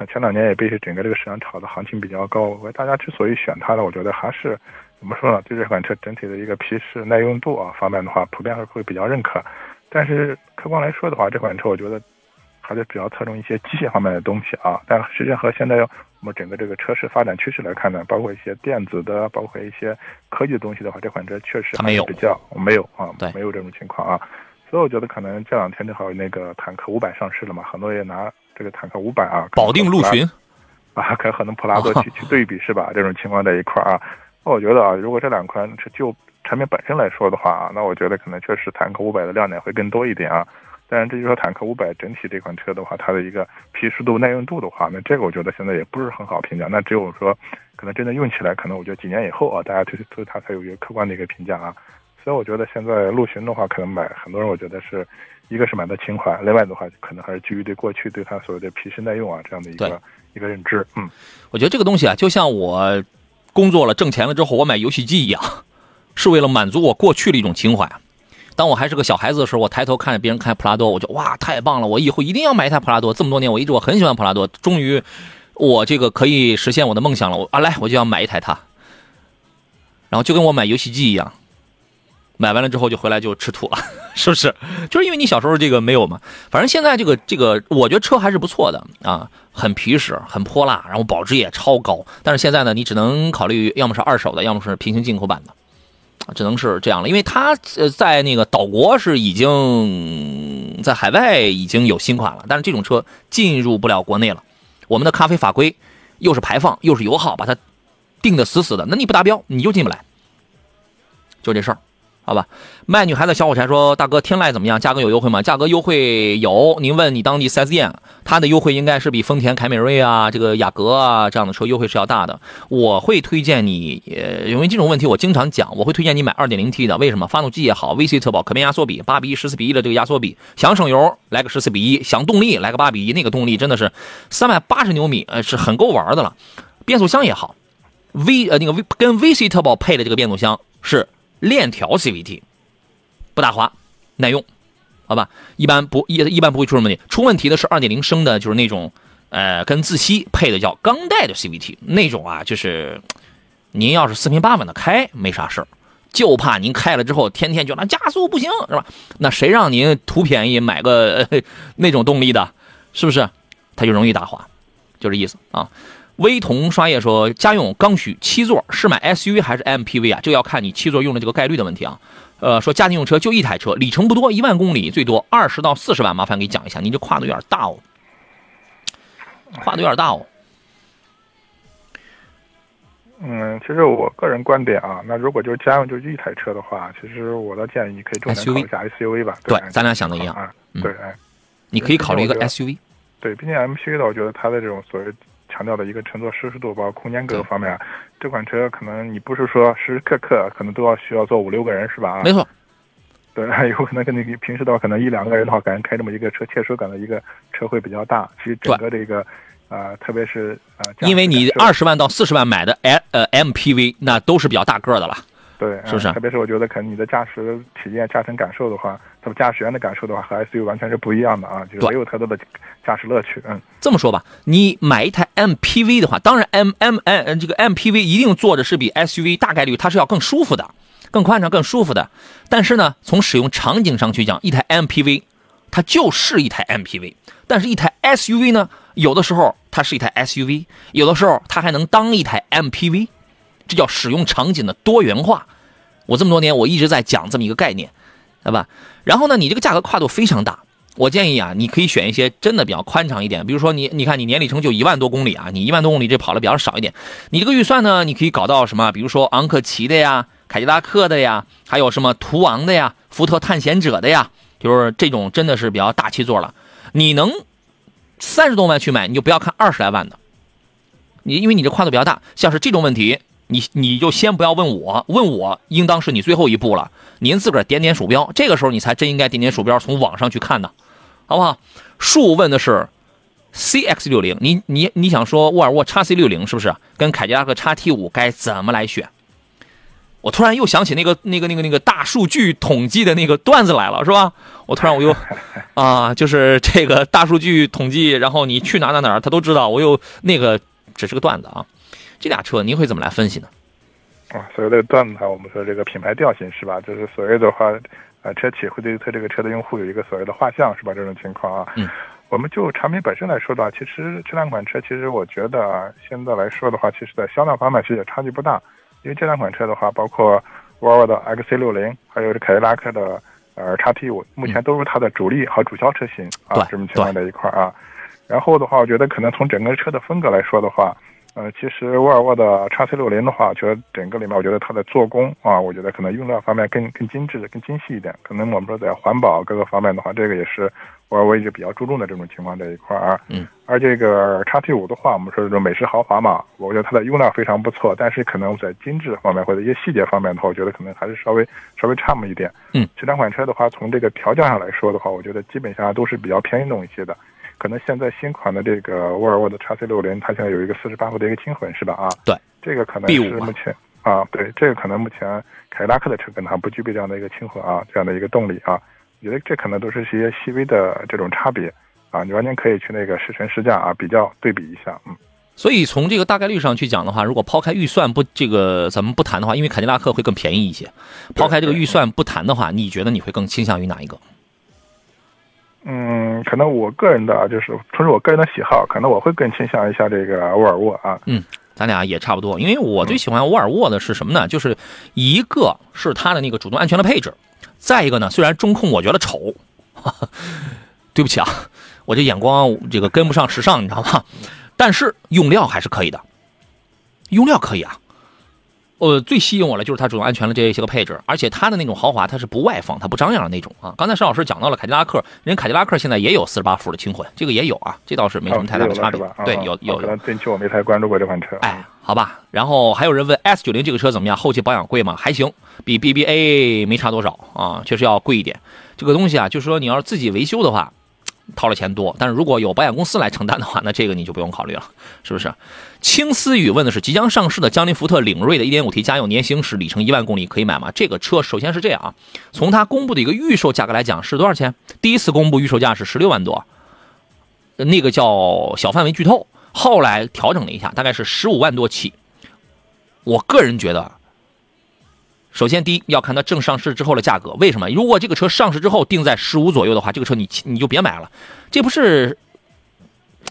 呃，前两年也被整个这个市场炒的行情比较高。我大家之所以选它呢，我觉得还是怎么说呢？对这款车整体的一个皮实耐用度啊方面的话，普遍还是会比较认可。但是客观来说的话，这款车我觉得还是比较侧重一些机械方面的东西啊。但实际上和现在我们整个这个车市发展趋势来看呢，包括一些电子的，包括一些科技的东西的话，这款车确实没有比较没有啊，对，没有这种情况啊。所以我觉得可能这两天正好那个坦克五百上市了嘛，很多也拿这个坦克五百啊，保定陆巡 啊，可很多普拉多去 去对比是吧？这种情况在一块儿啊，那我觉得啊，如果这两款车就产品本身来说的话啊，那我觉得可能确实坦克五百的亮点会更多一点啊。但是至于说坦克五百整体这款车的话，它的一个皮实度、耐用度的话，那这个我觉得现在也不是很好评价。那只有说可能真的用起来，可能我觉得几年以后啊，大家对对它才有一个客观的一个评价啊。所以我觉得现在陆巡的话，可能买很多人，我觉得是一个是买的情怀，另外的话可能还是基于对过去对它所谓的皮实耐用啊这样的一个一个认知。嗯，我觉得这个东西啊，就像我工作了挣钱了之后，我买游戏机一样，是为了满足我过去的一种情怀。当我还是个小孩子的时候，我抬头看着别人开普拉多，我就哇太棒了，我以后一定要买一台普拉多。这么多年我一直我很喜欢普拉多，终于我这个可以实现我的梦想了。我啊来我就要买一台它，然后就跟我买游戏机一样。买完了之后就回来就吃土了，是不是？就是因为你小时候这个没有嘛。反正现在这个这个，我觉得车还是不错的啊，很皮实，很泼辣，然后保值也超高。但是现在呢，你只能考虑要么是二手的，要么是平行进口版的，只能是这样了。因为它呃在那个岛国是已经在海外已经有新款了，但是这种车进入不了国内了。我们的咖啡法规又是排放又是油耗，把它定的死死的，那你不达标你就进不来，就这事儿。好吧，卖女孩的小火柴说：“大哥，天籁怎么样？价格有优惠吗？价格优惠有。您问你当地 4S 店，它的优惠应该是比丰田凯美瑞啊、这个雅阁啊这样的车优惠是要大的。我会推荐你，呃，因为这种问题我经常讲，我会推荐你买 2.0T 的。为什么？发动机也好，VC 特保，可变压缩比8比1、14比1的这个压缩比，想省油来个14比1，想动力来个8比1，那个动力真的是380牛米，呃，是很够玩的了。变速箱也好，V 呃那个 V 跟 VC 特保配的这个变速箱是。”链条 CVT 不打滑，耐用，好吧，一般不一一般不会出什么问题。出问题的是2.0升的，就是那种呃跟自吸配的叫钢带的 CVT 那种啊，就是您要是四平八稳的开，没啥事儿，就怕您开了之后天天觉得加速不行，是吧？那谁让您图便宜买个、那种动力的，是不是？它就容易打滑，就这意思啊。微童刷业说，家用刚需七座是买 SUV 还是 MPV 啊？这个要看你七座用的这个概率的问题啊。呃，说家庭用车就一台车，里程不多，一万公里，最多二十到四十万，麻烦给讲一下，您这跨度有点大哦，跨度有点大哦。嗯，其实我个人观点啊，那如果就是家用就一台车的话，其实我的建议你可以重点考虑一下 SUV 吧。对，咱俩想的一样对，哎，你可以考虑一个 SUV。对，毕竟 MPV 的，我觉得它的这种所谓强调的一个乘坐舒适度，包括空间各个方面啊，这款车可能你不是说时时刻刻可能都要需要坐五六个人是吧？啊没，错，对，有可能跟你平时的话，可能一两个人的话，感觉开这么一个车，切手感的一个车会比较大。其实整个这个，呃，特别是呃，因为你二十万到四十万买的 M 呃 MPV，那都是比较大个儿的了。对，是不是嗯特别是我觉得，可能你的驾驶体验、驾乘感受的话，它们驾驶员的感受的话，和 SUV 完全是不一样的啊，就是没有太多的驾驶乐趣。嗯，这么说吧，你买一台 MPV 的话，当然 M M M 这个 MPV 一定坐着是比 SUV 大概率它是要更舒服的，更宽敞、更舒服的。但是呢，从使用场景上去讲，一台 MPV 它就是一台 MPV，但是一台 SUV 呢，有的时候它是一台 SUV，有的时候它还能当一台 MPV，这叫使用场景的多元化。我这么多年我一直在讲这么一个概念，对吧？然后呢，你这个价格跨度非常大，我建议啊，你可以选一些真的比较宽敞一点，比如说你，你看你年里程就一万多公里啊，你一万多公里这跑的比较少一点，你这个预算呢，你可以搞到什么？比如说昂克旗的呀，凯迪拉克的呀，还有什么途昂的呀，福特探险者的呀，就是这种真的是比较大七座了。你能三十多万去买，你就不要看二十来万的，你因为你这跨度比较大，像是这种问题，你你就先不要问我，问我应当是你最后一步了。您自个儿点点鼠标，这个时候你才真应该点点鼠标，从网上去看呢，好不好？树问的是 CX 六零，你你你想说沃尔沃 x C 六零是不是跟凯迪拉克 x T 五该怎么来选？我突然又想起那个那个那个那个大数据统计的那个段子来了，是吧？我突然我又 啊，就是这个大数据统计，然后你去哪哪哪儿，他都知道。我又那个只是个段子啊，这俩车您会怎么来分析呢？啊，所谓的段子，我们说这个品牌调性是吧？就是所谓的话，呃，车企会对它这个车的用户有一个所谓的画像是吧？这种情况啊，嗯，我们就产品本身来说的话，其实这两款车，其实我觉得啊，现在来说的话，其实在销量方面其实也差距不大，因为这两款车的话，包括沃尔沃的 XC60，还有这凯迪拉克的呃 XT5，目前都是它的主力和主销车型啊对，这么情况在一块儿啊。然后的话，我觉得可能从整个车的风格来说的话，呃，其实沃尔沃的 x C 六零的话，我觉得整个里面，我觉得它的做工啊，我觉得可能用料方面更更精致、更精细一点。可能我们说在环保各个方面的话，这个也是沃尔沃一直比较注重的这种情况这一块儿啊。嗯。而这个 x T 五的话，我们说这种美式豪华嘛，我觉得它的用料非常不错，但是可能在精致方面或者一些细节方面的话，我觉得可能还是稍微稍微差那么一点。嗯。这两款车的话，从这个调教上来说的话，我觉得基本上都是比较偏运动一些的。可能现在新款的这个沃尔沃的 x C 六零，它现在有一个四十八伏的一个轻混，是吧？啊，对，这个可能 B5 嘛是目前啊，对，这个可能目前凯迪拉克的车可能还不具备这样的一个轻混啊，这样的一个动力啊。我觉得这可能都是一些细微的这种差别啊，你完全可以去那个试乘试驾啊，比较对比一下，嗯。所以从这个大概率上去讲的话，如果抛开预算不这个咱们不谈的话，因为凯迪拉克会更便宜一些。抛开这个预算不谈的话，你觉得你会更倾向于哪一个？嗯，可能我个人的就是从我个人的喜好，可能我会更倾向一下这个沃尔沃啊。嗯，咱俩也差不多，因为我最喜欢沃尔沃的是什么呢？就是一个是它的那个主动安全的配置，再一个呢，虽然中控我觉得丑，对不起啊，我这眼光这个跟不上时尚，你知道吗？但是用料还是可以的，用料可以啊。呃，最吸引我的就是它主动安全的这些个配置，而且它的那种豪华，它是不外放、它不张扬的那种啊。刚才邵老师讲到了凯迪拉克，人凯迪拉克现在也有四十八伏的轻混，这个也有啊，这倒是没什么太大的差别。哦、对，有有。可能近期我没太关注过这款车。哎，好吧。然后还有人问 S 九零这个车怎么样？后期保养贵吗？还行，比 BBA 没差多少啊，确实要贵一点。这个东西啊，就是说你要是自己维修的话。掏了钱多，但是如果有保险公司来承担的话，那这个你就不用考虑了，是不是？青思雨问的是即将上市的江铃福特领锐的 1.5T 家用年行驶里程一万公里可以买吗？这个车首先是这样啊，从它公布的一个预售价格来讲是多少钱？第一次公布预售价是十六万多，那个叫小范围剧透，后来调整了一下，大概是十五万多起。我个人觉得，首先第一要看它正上市之后的价格。为什么？如果这个车上市之后定在十五左右的话，这个车你你就别买了，这不是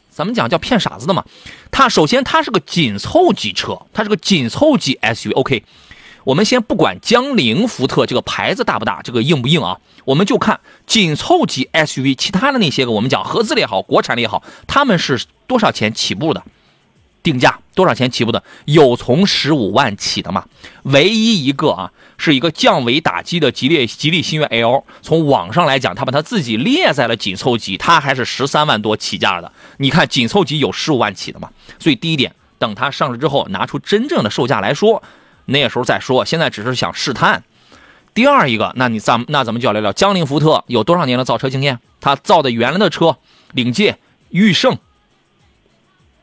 咱们讲叫骗傻子的嘛？它首先它是个紧凑级车，它是个紧凑级 SUV。OK，我们先不管江铃福特这个牌子大不大，这个硬不硬啊？我们就看紧凑级 SUV，其他的那些个我们讲合资的也好，国产的也好，他们是多少钱起步的？定价多少钱起步的？有从十五万起的吗？唯一一个啊，是一个降维打击的吉利吉利星越 L。从网上来讲，他把他自己列在了紧凑级，它还是十三万多起价的。你看紧凑级有十五万起的吗？所以第一点，等它上市之后，拿出真正的售价来说，那时候再说。现在只是想试探。第二一个，那你咱那咱们就要聊聊江铃福特有多少年的造车经验？他造的原来的车，领界、驭胜。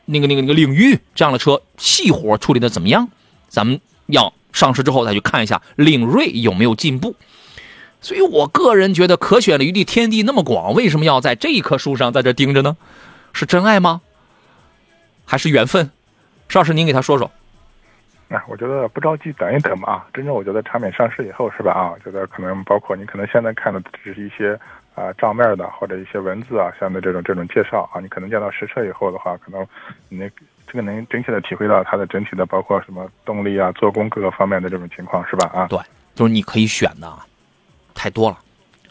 那个、那个、那个领域这样的车细活处理的怎么样？咱们要上市之后再去看一下领锐有没有进步。所以我个人觉得可选的余地天地那么广，为什么要在这一棵树上在这盯着呢？是真爱吗？还是缘分？邵老师，您给他说说。啊，我觉得不着急，等一等嘛。真正我觉得产品上市以后是吧？啊，我觉得可能包括你可能现在看的只是一些。啊，账面的或者一些文字啊，相对这种这种介绍啊，你可能见到实车以后的话，可能你这个能真切的体会到它的整体的，包括什么动力啊、做工各个方面的这种情况，是吧？啊，对，就是你可以选的，太多了，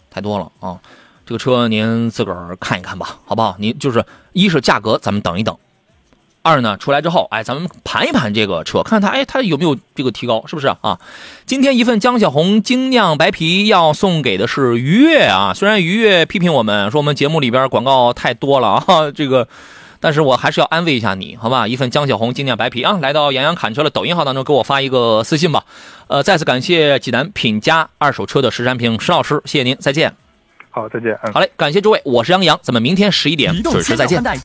太多了啊！这个车您自个儿看一看吧，好不好？您就是一是价格，咱们等一等。二呢，出来之后，哎，咱们盘一盘这个车，看它，哎，它有没有这个提高，是不是啊？今天一份江小红精酿白啤要送给的是愉悦啊。虽然愉悦批评我们说我们节目里边广告太多了啊，这个，但是我还是要安慰一下你，好吧？一份江小红精酿白啤啊，来到杨洋侃车的抖音号当中给我发一个私信吧。呃，再次感谢济南品家二手车的石山平石老师，谢谢您，再见。好，再见。好嘞，感谢诸位，我是杨洋，咱们明天十一点准时再见。